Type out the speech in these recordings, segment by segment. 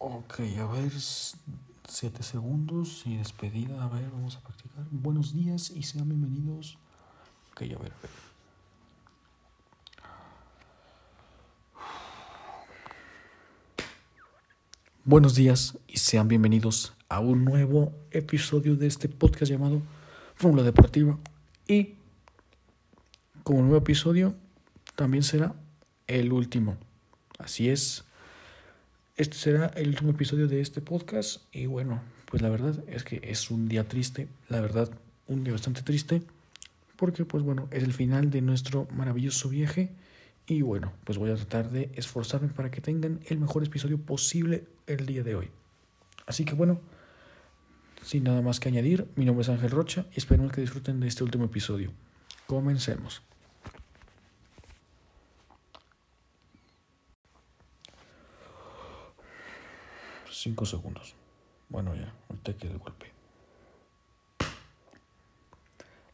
Ok, a ver, siete segundos y despedida. A ver, vamos a practicar. Buenos días y sean bienvenidos. Ok, a ver, a ver. Buenos días y sean bienvenidos a un nuevo episodio de este podcast llamado Fórmula Deportiva. Y como nuevo episodio, también será el último. Así es. Este será el último episodio de este podcast y bueno, pues la verdad es que es un día triste, la verdad, un día bastante triste, porque pues bueno, es el final de nuestro maravilloso viaje y bueno, pues voy a tratar de esforzarme para que tengan el mejor episodio posible el día de hoy. Así que bueno, sin nada más que añadir, mi nombre es Ángel Rocha y espero que disfruten de este último episodio. Comencemos. 5 segundos. Bueno, ya, ahorita que de golpe.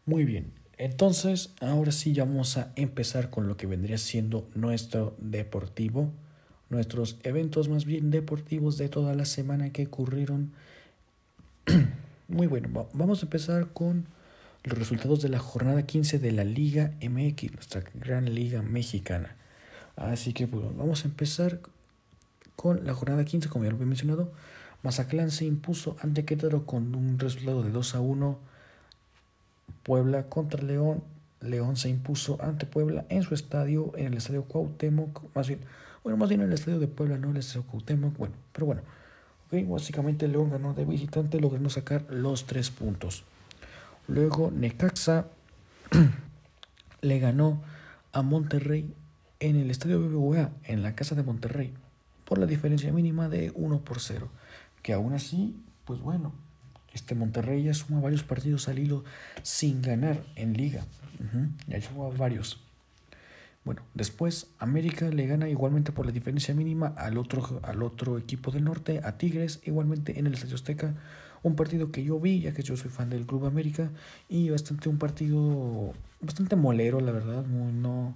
Muy bien, entonces ahora sí ya vamos a empezar con lo que vendría siendo nuestro deportivo, nuestros eventos más bien deportivos de toda la semana que ocurrieron. Muy bueno, vamos a empezar con los resultados de la jornada 15 de la Liga MX, nuestra gran liga mexicana. Así que bueno, vamos a empezar con la jornada 15, como ya lo he mencionado, Mazatlán se impuso ante Querétaro con un resultado de 2 a 1. Puebla contra León. León se impuso ante Puebla en su estadio, en el estadio Cuauhtémoc, más bien, bueno, más bien en el estadio de Puebla, no el estadio Cuauhtémoc, bueno, pero bueno, básicamente León ganó de visitante, logrando sacar los tres puntos. Luego Necaxa le ganó a Monterrey en el estadio BBVA, en la casa de Monterrey, por la diferencia mínima de 1 por 0. Que aún así, pues bueno, este Monterrey ya suma varios partidos al hilo sin ganar en liga. Ya suma varios. Bueno, después América le gana igualmente por la diferencia mínima al otro, al otro equipo del norte, a Tigres, igualmente en el Estadio Azteca. Un partido que yo vi, ya que yo soy fan del Club América, y bastante un partido bastante molero, la verdad, no,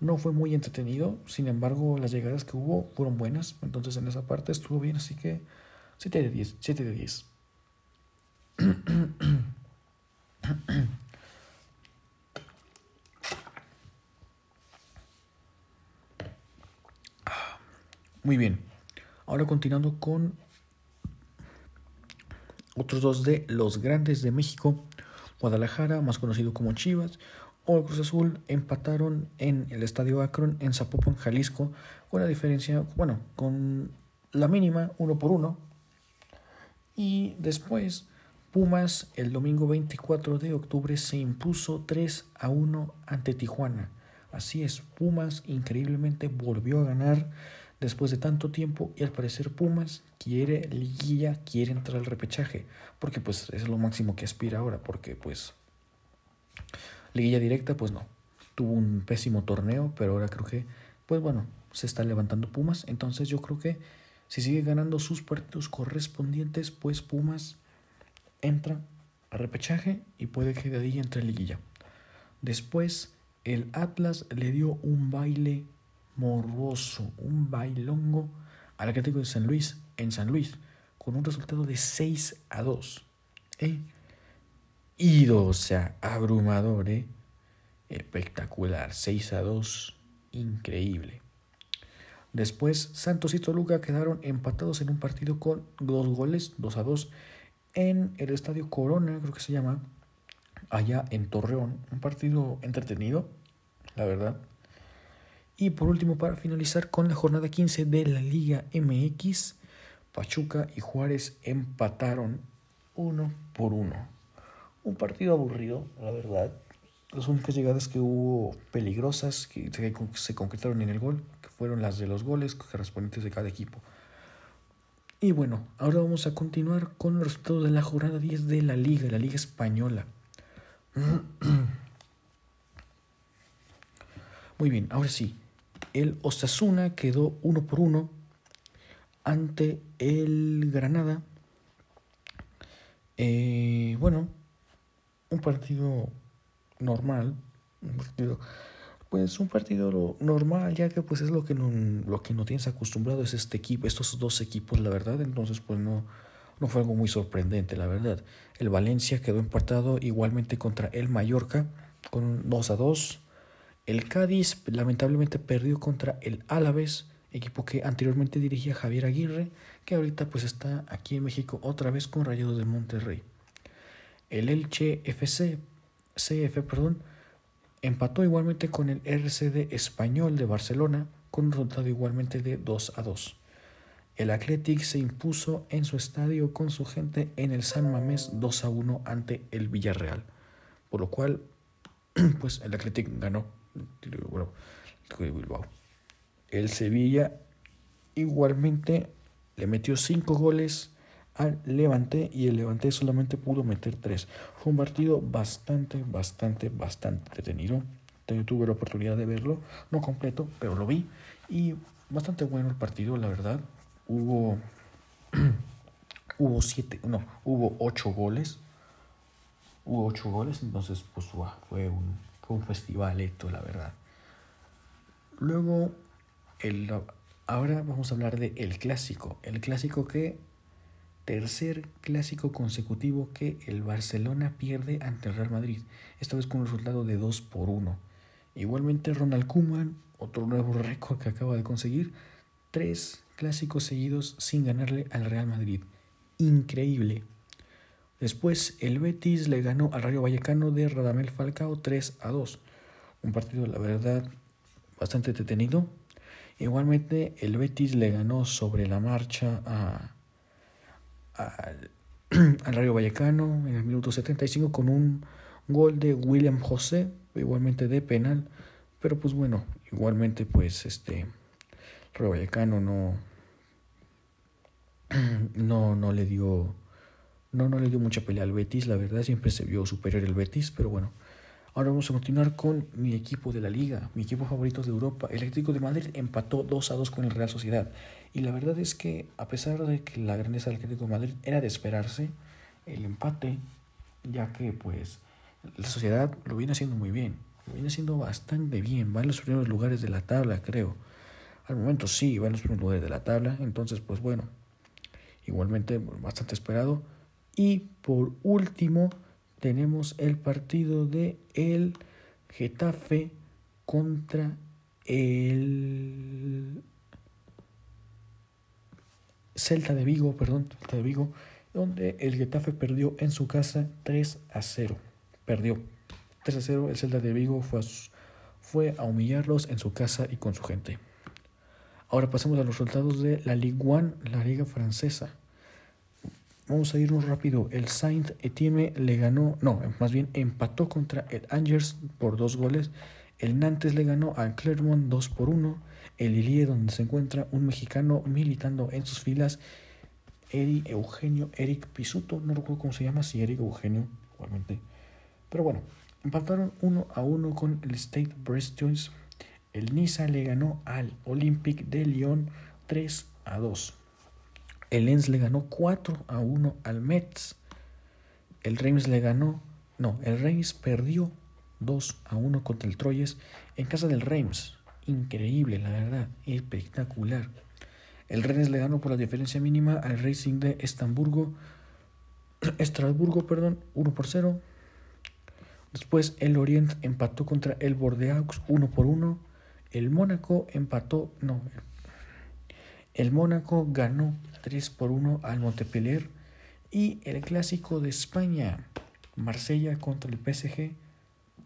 no fue muy entretenido, sin embargo las llegadas que hubo fueron buenas, entonces en esa parte estuvo bien, así que 7 de 10, 7 de 10. Muy bien, ahora continuando con otros dos de los grandes de México, Guadalajara, más conocido como Chivas, o Cruz Azul empataron en el Estadio Akron en Zapopan, Jalisco, con la diferencia, bueno, con la mínima, uno por uno. Y después, Pumas el domingo 24 de octubre se impuso 3 a 1 ante Tijuana. Así es, Pumas increíblemente volvió a ganar después de tanto tiempo y al parecer Pumas quiere liguilla, quiere entrar al repechaje, porque pues es lo máximo que aspira ahora, porque pues Liguilla directa, pues no. Tuvo un pésimo torneo, pero ahora creo que, pues bueno, se está levantando Pumas. Entonces yo creo que si sigue ganando sus partidos correspondientes, pues Pumas entra a repechaje y puede que de ahí entre liguilla. Después, el Atlas le dio un baile morboso, un bailongo al Atlético de San Luis en San Luis, con un resultado de 6 a 2. ¿Eh? Ido, o sea, abrumador, ¿eh? Espectacular, 6 a 2, increíble. Después, Santos y Toluca quedaron empatados en un partido con dos goles, 2 a 2, en el Estadio Corona, creo que se llama, allá en Torreón. Un partido entretenido, la verdad. Y por último, para finalizar con la jornada 15 de la Liga MX, Pachuca y Juárez empataron uno por uno. Un partido aburrido, la verdad. Las únicas llegadas que hubo peligrosas que se concretaron en el gol, fueron las de los goles correspondientes de cada equipo. Y bueno, ahora vamos a continuar con los resultados de la jornada 10 de la Liga, la Liga Española. Muy bien, ahora sí. El Osasuna quedó uno por uno ante el Granada. Eh, bueno, un partido normal, un partido pues un partido normal, ya que pues es lo que no, lo que no tienes acostumbrado es este equipo, estos dos equipos, la verdad, entonces pues no, no fue algo muy sorprendente, la verdad. El Valencia quedó empatado igualmente contra el Mallorca con 2 a 2. El Cádiz lamentablemente perdió contra el Álaves, equipo que anteriormente dirigía Javier Aguirre, que ahorita pues está aquí en México otra vez con Rayados de Monterrey. El Elche FC, CF, perdón, empató igualmente con el RCD Español de Barcelona con un resultado igualmente de 2 a 2. El Athletic se impuso en su estadio con su gente en el San Mamés 2 a 1 ante el Villarreal, por lo cual pues el Athletic ganó el Sevilla igualmente le metió 5 goles al Levante y el Levante solamente pudo meter tres. Fue un partido bastante, bastante, bastante detenido. Tuve la oportunidad de verlo, no completo, pero lo vi y bastante bueno el partido, la verdad. Hubo hubo siete, no, hubo ocho goles. Hubo ocho goles, entonces pues fue un fue un festivalito, la verdad. Luego el ahora vamos a hablar de el clásico, el clásico que tercer clásico consecutivo que el Barcelona pierde ante el Real Madrid, esta vez con un resultado de 2 por 1. Igualmente Ronald Koeman, otro nuevo récord que acaba de conseguir, tres clásicos seguidos sin ganarle al Real Madrid. Increíble. Después el Betis le ganó al Rayo Vallecano de Radamel Falcao 3 a 2. Un partido, la verdad, bastante detenido. Igualmente el Betis le ganó sobre la marcha a al, al Rayo Vallecano en el minuto 75 con un gol de William José, igualmente de penal, pero pues bueno, igualmente pues este Rayo Vallecano no no no le dio no no le dio mucha pelea al Betis, la verdad siempre se vio superior el Betis, pero bueno, Ahora vamos a continuar con mi equipo de la liga, mi equipo favorito de Europa. El Atlético de Madrid empató 2 a 2 con el Real Sociedad. Y la verdad es que a pesar de que la grandeza del Atlético Madrid era de esperarse, el empate, ya que pues la Sociedad lo viene haciendo muy bien, lo viene haciendo bastante bien, va en los primeros lugares de la tabla, creo. Al momento sí, va en los primeros lugares de la tabla, entonces pues bueno, igualmente bastante esperado. Y por último, tenemos el partido de el Getafe contra el Celta de Vigo, perdón, Celta de Vigo, donde el Getafe perdió en su casa 3 a 0. Perdió 3 a 0. El Celta de Vigo fue a, fue a humillarlos en su casa y con su gente. Ahora pasamos a los resultados de la Ligue 1, la liga francesa. Vamos a irnos rápido. El Saint Etienne le ganó, no, más bien empató contra el Angers por dos goles. El Nantes le ganó al Clermont 2 por 1. El Ilie, donde se encuentra un mexicano militando en sus filas, Eri Eugenio Eric Pisuto, no recuerdo cómo se llama, si Eric Eugenio, igualmente. Pero bueno, empataron 1 a 1 con el State Brest El Niza le ganó al Olympique de Lyon 3 a 2. El Lens le ganó 4 a 1 al Mets. El Reims le ganó, no, el Reims perdió 2 a 1 contra el Troyes en casa del Reims. Increíble, la verdad, espectacular. El Rennes le ganó por la diferencia mínima al Racing de Estamburgo, Estrasburgo, perdón, 1 por 0. Después el Orient empató contra el Bordeaux 1 por 1. El Mónaco empató, no, el Mónaco ganó 3 por 1 al Montpellier y el clásico de España, Marsella contra el PSG,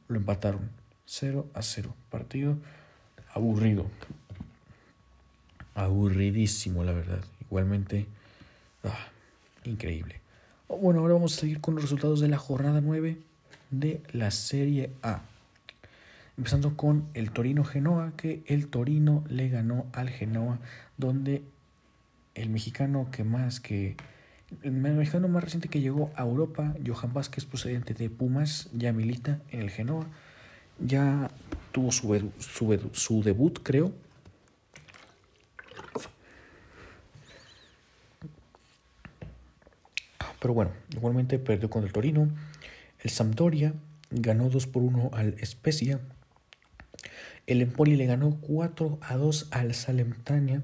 lo empataron 0 a 0. Partido aburrido. Aburridísimo, la verdad. Igualmente, ah, increíble. Bueno, ahora vamos a seguir con los resultados de la jornada 9 de la Serie A. Empezando con el Torino Genoa, que el Torino le ganó al Genoa, donde el mexicano que más que el mexicano más reciente que llegó a Europa, Johan Vázquez, procedente de Pumas, ya milita en el Genoa. Ya tuvo su, su, su debut, creo. Pero bueno, igualmente perdió contra el Torino. El Sampdoria ganó 2 por 1 al Spezia. El Empoli le ganó 4 a 2 al Salernitana,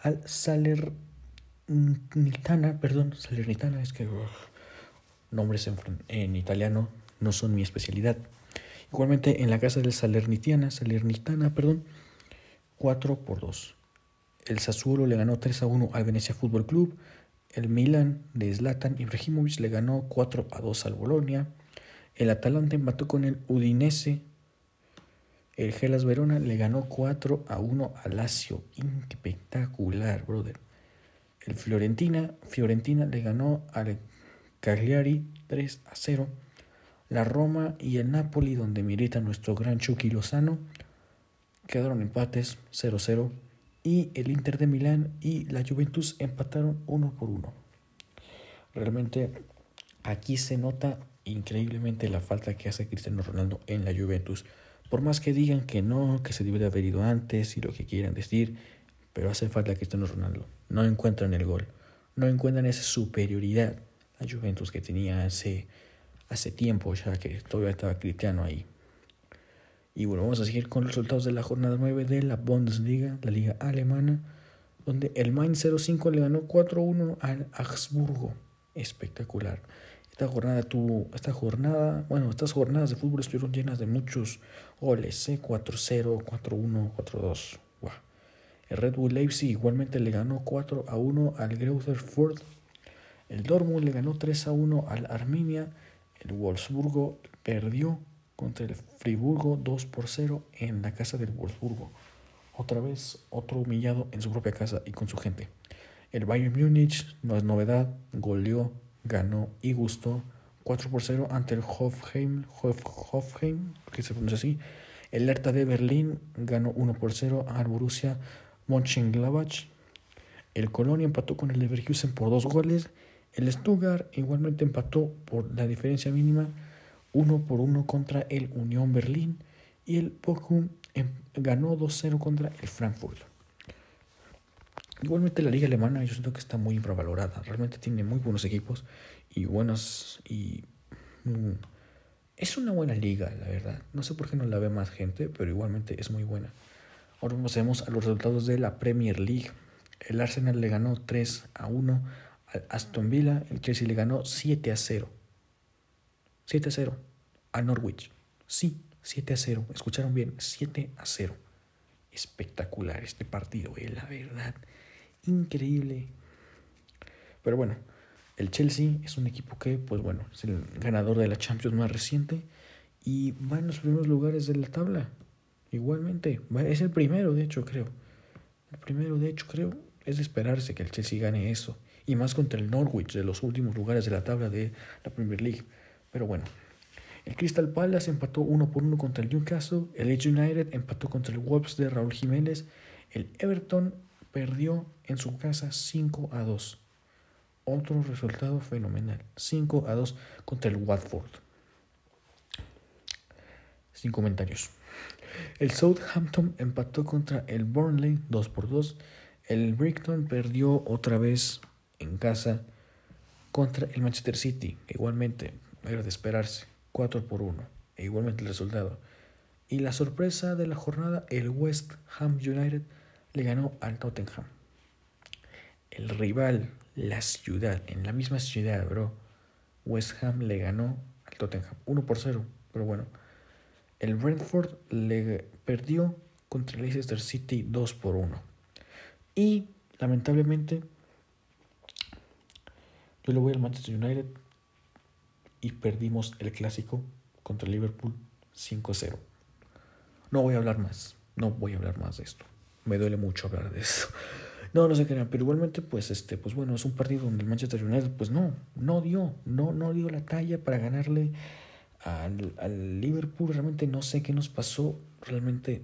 al Salernitana, perdón, Salernitana, es que nombres en, italiano no son mi especialidad. Igualmente en la casa del Salernitana, Salernitana, perdón, 4 por 2. El Sassuolo le ganó 3 a 1 al Venecia Fútbol Club. El Milan de Zlatan Ibrahimovic le ganó 4 a 2 al Bolonia. El Atalanta empató con el Udinese. El Gelas Verona le ganó 4 a 1 al Lazio. Espectacular, brother. El Fiorentina, Fiorentina le ganó al Cagliari 3 a 0. La Roma y el Napoli, donde milita nuestro gran Chucky Lozano, quedaron empates 0-0 y el Inter de Milán y la Juventus empataron uno por uno. Realmente aquí se nota increíblemente la falta que hace Cristiano Ronaldo en la Juventus. Por más que digan que no, que se debe de haber ido antes y lo que quieran decir, pero hace falta Cristiano Ronaldo. No encuentran el gol, no encuentran esa superioridad la Juventus que tenía hace, hace tiempo ya que todavía estaba Cristiano ahí. Y bueno, vamos a seguir con los resultados de la jornada 9 de la Bundesliga, la liga alemana, donde el Mainz 05 le ganó 4-1 al Augsburgo. Espectacular. Esta jornada tuvo, esta jornada, bueno, estas jornadas de fútbol estuvieron llenas de muchos goles, ¿eh? 4-0, 4-1, 4-2. El Red Bull Leipzig igualmente le ganó 4 1 al Greuther Fürth. El Dortmund le ganó 3 1 al Arminia. El Wolfsburgo perdió contra el Friburgo 2 por 0 en la casa del Wolfsburgo. Otra vez, otro humillado en su propia casa y con su gente. El Bayern Múnich, no es novedad, goleó, ganó y gustó 4 por 0 ante el Hofheim, que se pronuncia así. El Hertha de Berlín ganó 1 por 0 al Borussia Mönchengladbach. El Colonia empató con el Leverkusen por dos goles. El Stuttgart igualmente empató por la diferencia mínima uno por uno contra el Unión Berlín y el Bochum em, ganó 2-0 contra el Frankfurt. Igualmente la liga alemana yo siento que está muy infravalorada, realmente tiene muy buenos equipos y buenas y mm, es una buena liga, la verdad. No sé por qué no la ve más gente, pero igualmente es muy buena. Ahora pasemos a los resultados de la Premier League. El Arsenal le ganó 3 a 1 al Aston Villa, el Chelsea le ganó 7 a 0. 7 a 0 a Norwich. Sí, 7 a 0. Escucharon bien, 7 a 0. Espectacular este partido, eh, la verdad. Increíble. Pero bueno, el Chelsea es un equipo que, pues bueno, es el ganador de la Champions más reciente y va en los primeros lugares de la tabla. Igualmente, es el primero, de hecho, creo. El primero, de hecho, creo, es de esperarse que el Chelsea gane eso. Y más contra el Norwich, de los últimos lugares de la tabla de la Premier League. Pero bueno, el Crystal Palace empató uno por uno contra el Newcastle. El Leeds United empató contra el Wolves de Raúl Jiménez. El Everton perdió en su casa 5 a 2. Otro resultado fenomenal. 5 a 2 contra el Watford. Sin comentarios. El Southampton empató contra el Burnley 2 por 2. El Brighton perdió otra vez en casa contra el Manchester City. Igualmente era de esperarse, 4 por 1, e igualmente el resultado. Y la sorpresa de la jornada, el West Ham United le ganó al Tottenham. El rival, la ciudad, en la misma ciudad, bro. West Ham le ganó al Tottenham 1 por 0, pero bueno. El Brentford le perdió contra el Leicester City 2 por 1. Y lamentablemente, yo le voy al Manchester United y perdimos el clásico contra Liverpool 5-0. No voy a hablar más, no voy a hablar más de esto. Me duele mucho hablar de esto. No, no sé qué pero igualmente, pues, este, pues bueno, es un partido donde el Manchester United, pues no, no dio, no, no dio la talla para ganarle al Liverpool. Realmente no sé qué nos pasó. Realmente,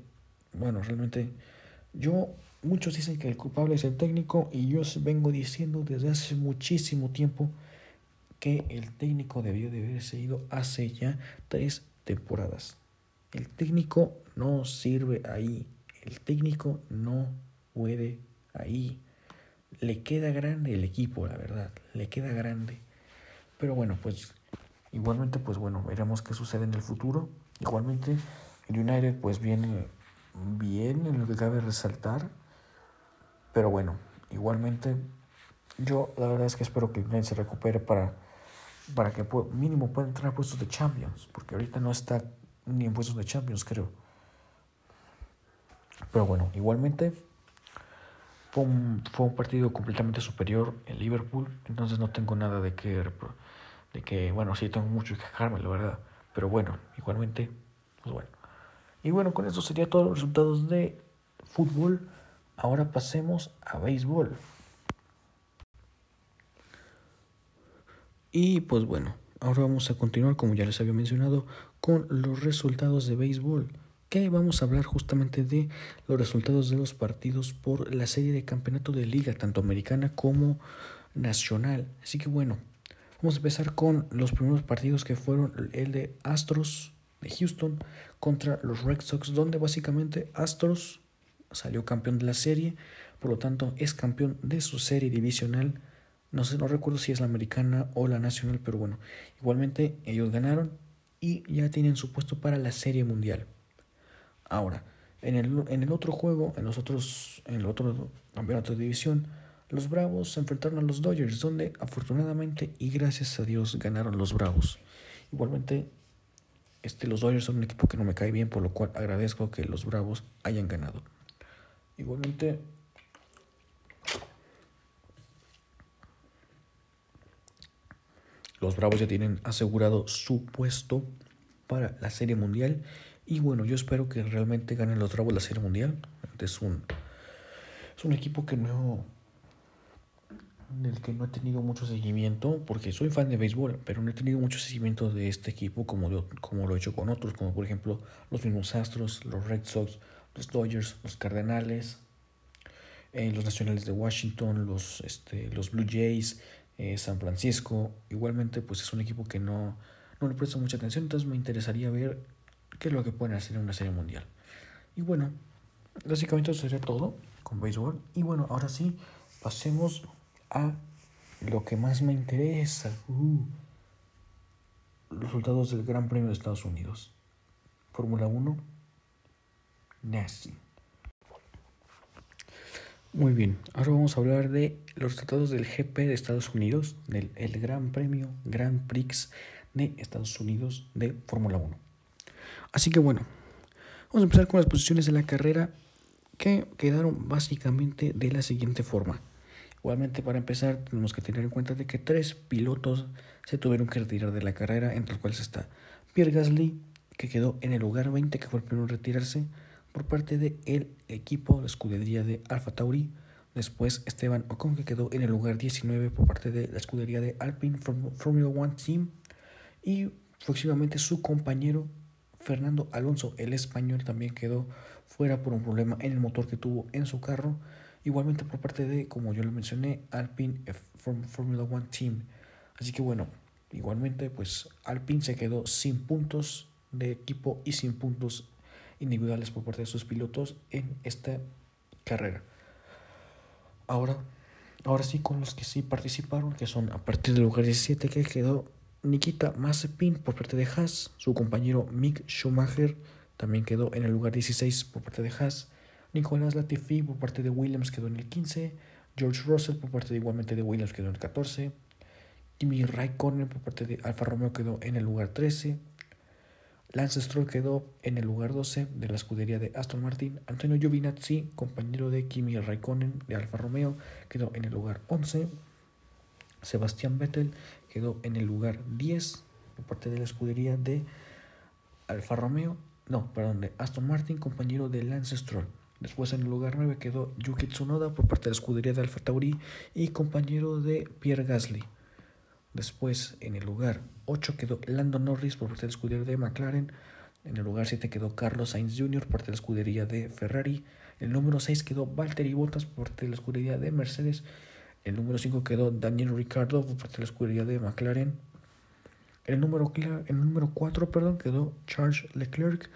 bueno, realmente, yo, muchos dicen que el culpable es el técnico y yo vengo diciendo desde hace muchísimo tiempo que el técnico debió de haberse ido hace ya tres temporadas. El técnico no sirve ahí. El técnico no puede ahí. Le queda grande el equipo, la verdad. Le queda grande. Pero bueno, pues igualmente, pues bueno, veremos qué sucede en el futuro. Igualmente, el United pues viene bien en lo que cabe resaltar. Pero bueno, igualmente yo la verdad es que espero que el se recupere para, para que mínimo pueda entrar a puestos de Champions, porque ahorita no está ni en puestos de Champions, creo. Pero bueno, igualmente fue un, fue un partido completamente superior en Liverpool, entonces no tengo nada de que, de que bueno, sí tengo mucho que quejarme, la verdad. Pero bueno, igualmente, pues bueno. Y bueno, con eso sería todos los resultados de fútbol. Ahora pasemos a béisbol. Y pues bueno, ahora vamos a continuar, como ya les había mencionado, con los resultados de béisbol. Que vamos a hablar justamente de los resultados de los partidos por la serie de campeonato de liga, tanto americana como nacional. Así que bueno, vamos a empezar con los primeros partidos que fueron el de Astros de Houston contra los Red Sox, donde básicamente Astros salió campeón de la serie, por lo tanto es campeón de su serie divisional. No sé, no recuerdo si es la americana o la nacional, pero bueno, igualmente ellos ganaron y ya tienen su puesto para la serie mundial. Ahora, en el, en el otro juego, en los otros, en el otro campeonato de división, los Bravos se enfrentaron a los Dodgers, donde afortunadamente y gracias a Dios ganaron los Bravos. Igualmente este, los Dodgers son un equipo que no me cae bien, por lo cual agradezco que los Bravos hayan ganado. Igualmente, los Bravos ya tienen asegurado su puesto para la Serie Mundial. Y bueno, yo espero que realmente ganen los Bravos la Serie Mundial. Es un, es un equipo que no, del que no he tenido mucho seguimiento, porque soy fan de béisbol, pero no he tenido mucho seguimiento de este equipo como, como lo he hecho con otros, como por ejemplo los mismos Astros, los Red Sox, los Dodgers, los Cardenales, eh, los Nacionales de Washington, los, este, los Blue Jays, eh, San Francisco. Igualmente, pues es un equipo que no, no le presto mucha atención, entonces me interesaría ver qué es lo que pueden hacer en una serie mundial. Y bueno, básicamente eso sería todo con béisbol. Y bueno, ahora sí, pasemos a lo que más me interesa. Uh, los resultados del Gran Premio de Estados Unidos. Fórmula 1. Nasty. Muy bien, ahora vamos a hablar de los resultados del GP de Estados Unidos, del el Gran Premio Grand Prix de Estados Unidos de Fórmula 1. Así que bueno, vamos a empezar con las posiciones de la carrera que quedaron básicamente de la siguiente forma. Igualmente, para empezar, tenemos que tener en cuenta de que tres pilotos se tuvieron que retirar de la carrera, entre los cuales está Pierre Gasly, que quedó en el lugar 20, que fue el primero en retirarse, por parte del el equipo, la escudería de Alfa Tauri. Después Esteban Ocon, que quedó en el lugar 19 por parte de la escudería de Alpine Formula One Team. Y próximamente su compañero Fernando Alonso, el español, también quedó fuera por un problema en el motor que tuvo en su carro. Igualmente por parte de, como yo lo mencioné, Alpine Formula One Team. Así que bueno, igualmente pues Alpine se quedó sin puntos de equipo y sin puntos individuales por parte de sus pilotos en esta carrera. Ahora, ahora sí con los que sí participaron, que son a partir del lugar 17 que quedó Nikita Mazepin por parte de Haas, su compañero Mick Schumacher también quedó en el lugar 16 por parte de Haas. Nicolás Latifi por parte de Williams quedó en el 15. George Russell por parte de igualmente de Williams quedó en el 14. Kimi Raikkonen por parte de Alfa Romeo quedó en el lugar 13. Lance Stroll quedó en el lugar 12 de la escudería de Aston Martin. Antonio Giovinazzi, compañero de Kimi Raikkonen de Alfa Romeo, quedó en el lugar 11. Sebastián Vettel quedó en el lugar 10 por parte de la escudería de Alfa Romeo. No, perdón, de Aston Martin, compañero de Lance Stroll. Después en el lugar 9 quedó Yuki Tsunoda por parte de la escudería de Alfa Tauri y compañero de Pierre Gasly. Después en el lugar 8 quedó Lando Norris por parte de la escudería de McLaren. En el lugar 7 quedó Carlos Sainz Jr. por parte de la escudería de Ferrari. El número 6 quedó Valtteri Bottas por parte de la escudería de Mercedes. El número 5 quedó Daniel Ricciardo por parte de la escudería de McLaren. El número, el número 4 perdón, quedó Charles Leclerc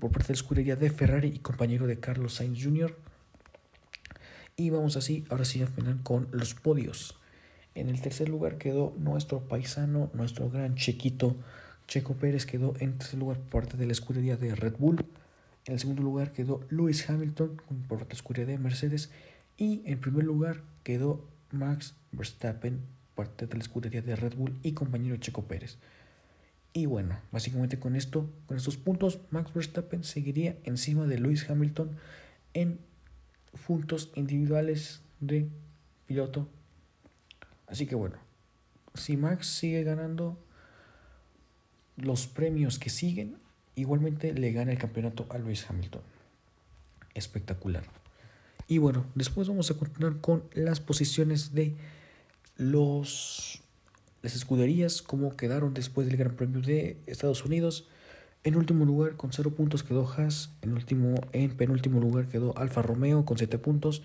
por parte de la escudería de Ferrari y compañero de Carlos Sainz Jr. Y vamos así, ahora sí al final con los podios. En el tercer lugar quedó nuestro paisano, nuestro gran chequito Checo Pérez quedó en tercer lugar por parte de la escudería de Red Bull. En el segundo lugar quedó Lewis Hamilton por la oscuridad de Mercedes. Y en primer lugar quedó Max Verstappen, parte de la escudería de Red Bull y compañero Checo Pérez. Y bueno, básicamente con esto, con estos puntos, Max Verstappen seguiría encima de Lewis Hamilton en puntos individuales de piloto. Así que bueno, si Max sigue ganando los premios que siguen, igualmente le gana el campeonato a Lewis Hamilton. Espectacular. Y bueno, después vamos a continuar con las posiciones de los las escuderías, cómo quedaron después del Gran Premio de Estados Unidos. En último lugar, con 0 puntos quedó Haas. En, último, en penúltimo lugar quedó Alfa Romeo con 7 puntos.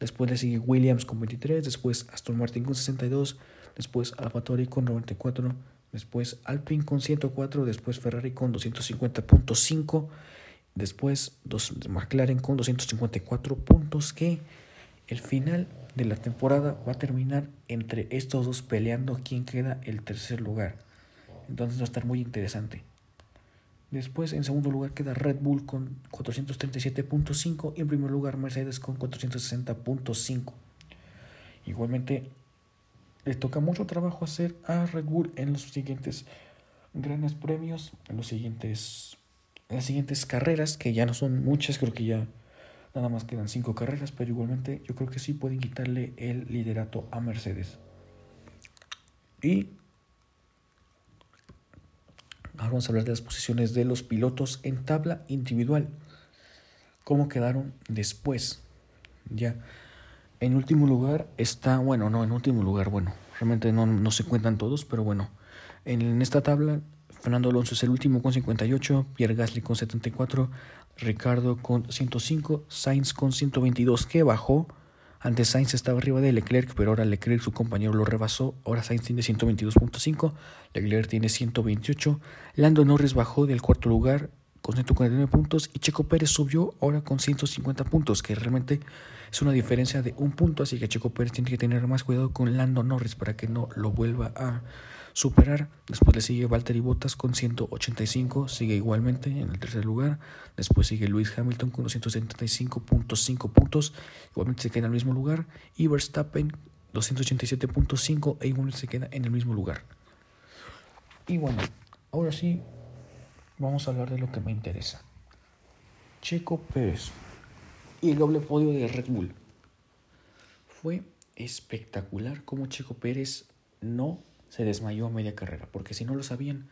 Después le sigue Williams con 23. Después Aston Martin con 62. Después AlphaTauri con 94. Después Alpine con 104. Después Ferrari con 250.5. Después dos, McLaren con 254 puntos. Que el final de la temporada va a terminar entre estos dos peleando quién queda el tercer lugar. Entonces va a estar muy interesante. Después, en segundo lugar, queda Red Bull con 437.5 y en primer lugar Mercedes con 460.5. Igualmente, le toca mucho trabajo hacer a Red Bull en los siguientes grandes premios, en, los siguientes, en las siguientes carreras, que ya no son muchas, creo que ya nada más quedan 5 carreras, pero igualmente yo creo que sí pueden quitarle el liderato a Mercedes. Y Ahora vamos a hablar de las posiciones de los pilotos en tabla individual. ¿Cómo quedaron después? Ya. En último lugar está, bueno, no, en último lugar, bueno, realmente no, no se cuentan todos, pero bueno, en esta tabla Fernando Alonso es el último con 58, Pierre Gasly con 74, Ricardo con 105, Sainz con 122, que bajó antes Sainz estaba arriba de Leclerc, pero ahora Leclerc, su compañero, lo rebasó. Ahora Sainz tiene 122.5, Leclerc tiene 128. Lando Norris bajó del cuarto lugar con 149 puntos y Checo Pérez subió ahora con 150 puntos, que realmente es una diferencia de un punto, así que Checo Pérez tiene que tener más cuidado con Lando Norris para que no lo vuelva a superar. Después le sigue Valtteri Bottas con 185, sigue igualmente en el tercer lugar. Después sigue Lewis Hamilton con 275.5 puntos, igualmente se queda en el mismo lugar. Y Verstappen 287.5 e igualmente se queda en el mismo lugar. Y bueno, ahora sí, vamos a hablar de lo que me interesa. Checo Pérez y el doble podio de Red Bull. Fue espectacular como Checo Pérez no se desmayó a media carrera, porque si no lo sabían,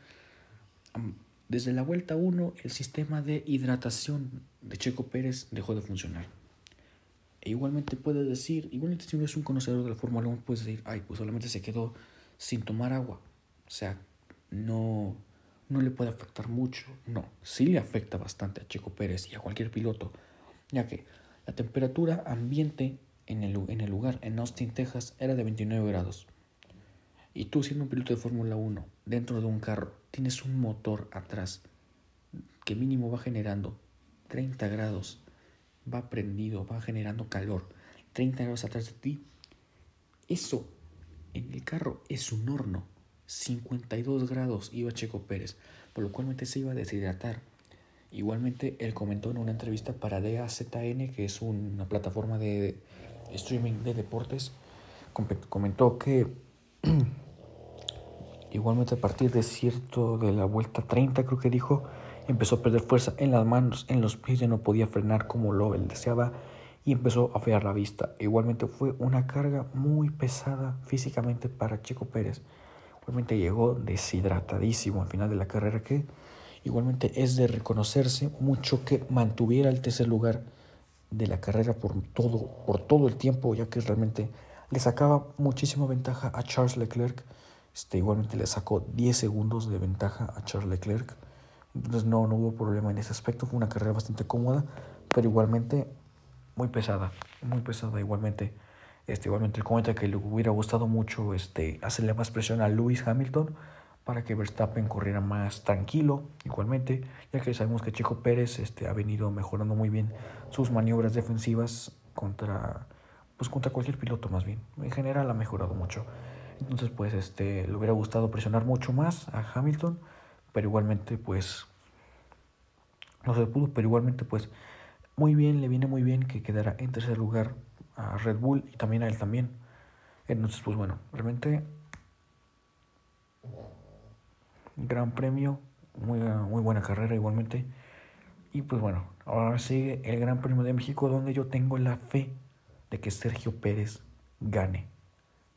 desde la vuelta 1 el sistema de hidratación de Checo Pérez dejó de funcionar. E igualmente puede decir, igualmente si no es un conocedor de la Fórmula 1, puede decir, ay, pues solamente se quedó sin tomar agua. O sea, no, no le puede afectar mucho. No, sí le afecta bastante a Checo Pérez y a cualquier piloto, ya que la temperatura ambiente en el, en el lugar, en Austin, Texas, era de 29 grados. Y tú siendo un piloto de Fórmula 1 dentro de un carro, tienes un motor atrás que mínimo va generando 30 grados, va prendido, va generando calor, 30 grados atrás de ti. Eso en el carro es un horno. 52 grados iba Checo Pérez, por lo cual se iba a deshidratar. Igualmente, él comentó en una entrevista para DAZN, que es una plataforma de streaming de deportes, comentó que Igualmente a partir de cierto de la vuelta 30 creo que dijo, empezó a perder fuerza en las manos, en los pies, ya no podía frenar como lo él deseaba y empezó a fear la vista. Igualmente fue una carga muy pesada físicamente para Checo Pérez. Igualmente llegó deshidratadísimo al final de la carrera que igualmente es de reconocerse mucho que mantuviera el tercer lugar de la carrera por todo, por todo el tiempo, ya que realmente le sacaba muchísima ventaja a Charles Leclerc este, igualmente le sacó 10 segundos de ventaja a Charles Leclerc. Entonces no, no hubo problema en ese aspecto. Fue una carrera bastante cómoda, pero igualmente muy pesada. Muy pesada igualmente. Este, igualmente comenta que le hubiera gustado mucho este, hacerle más presión a Lewis Hamilton para que Verstappen corriera más tranquilo, igualmente, ya que sabemos que Checo Pérez este, ha venido mejorando muy bien sus maniobras defensivas contra, pues, contra cualquier piloto más bien. En general ha mejorado mucho. Entonces, pues, este, le hubiera gustado presionar mucho más a Hamilton, pero igualmente, pues, no se pudo, pero igualmente pues muy bien, le viene muy bien que quedara en tercer lugar a Red Bull y también a él también. Entonces pues bueno, realmente gran premio, muy, muy buena carrera igualmente. Y pues bueno, ahora sigue el Gran Premio de México donde yo tengo la fe de que Sergio Pérez gane.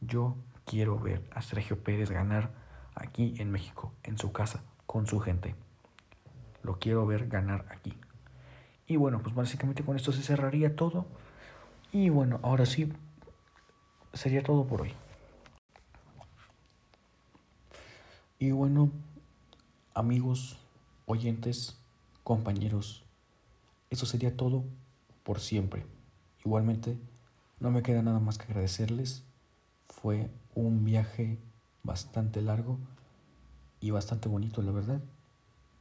Yo quiero ver a Sergio Pérez ganar aquí en México, en su casa, con su gente. Lo quiero ver ganar aquí. Y bueno, pues básicamente con esto se cerraría todo. Y bueno, ahora sí, sería todo por hoy. Y bueno, amigos, oyentes, compañeros, eso sería todo por siempre. Igualmente, no me queda nada más que agradecerles. Fue un viaje bastante largo y bastante bonito, la verdad.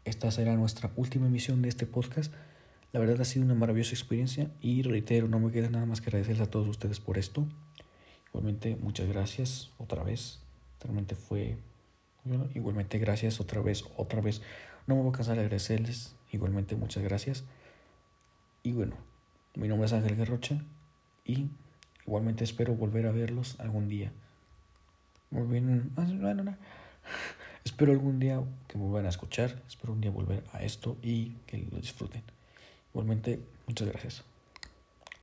Esta será nuestra última emisión de este podcast. La verdad ha sido una maravillosa experiencia y reitero, no me queda nada más que agradecerles a todos ustedes por esto. Igualmente, muchas gracias otra vez. Realmente fue... igualmente, gracias otra vez, otra vez. No me voy a cansar de agradecerles. Igualmente, muchas gracias. Y bueno, mi nombre es Ángel Garrocha y igualmente espero volver a verlos algún día. Muy bien, ah, espero algún día que me vuelvan a escuchar, espero un día volver a esto y que lo disfruten. Igualmente, muchas gracias.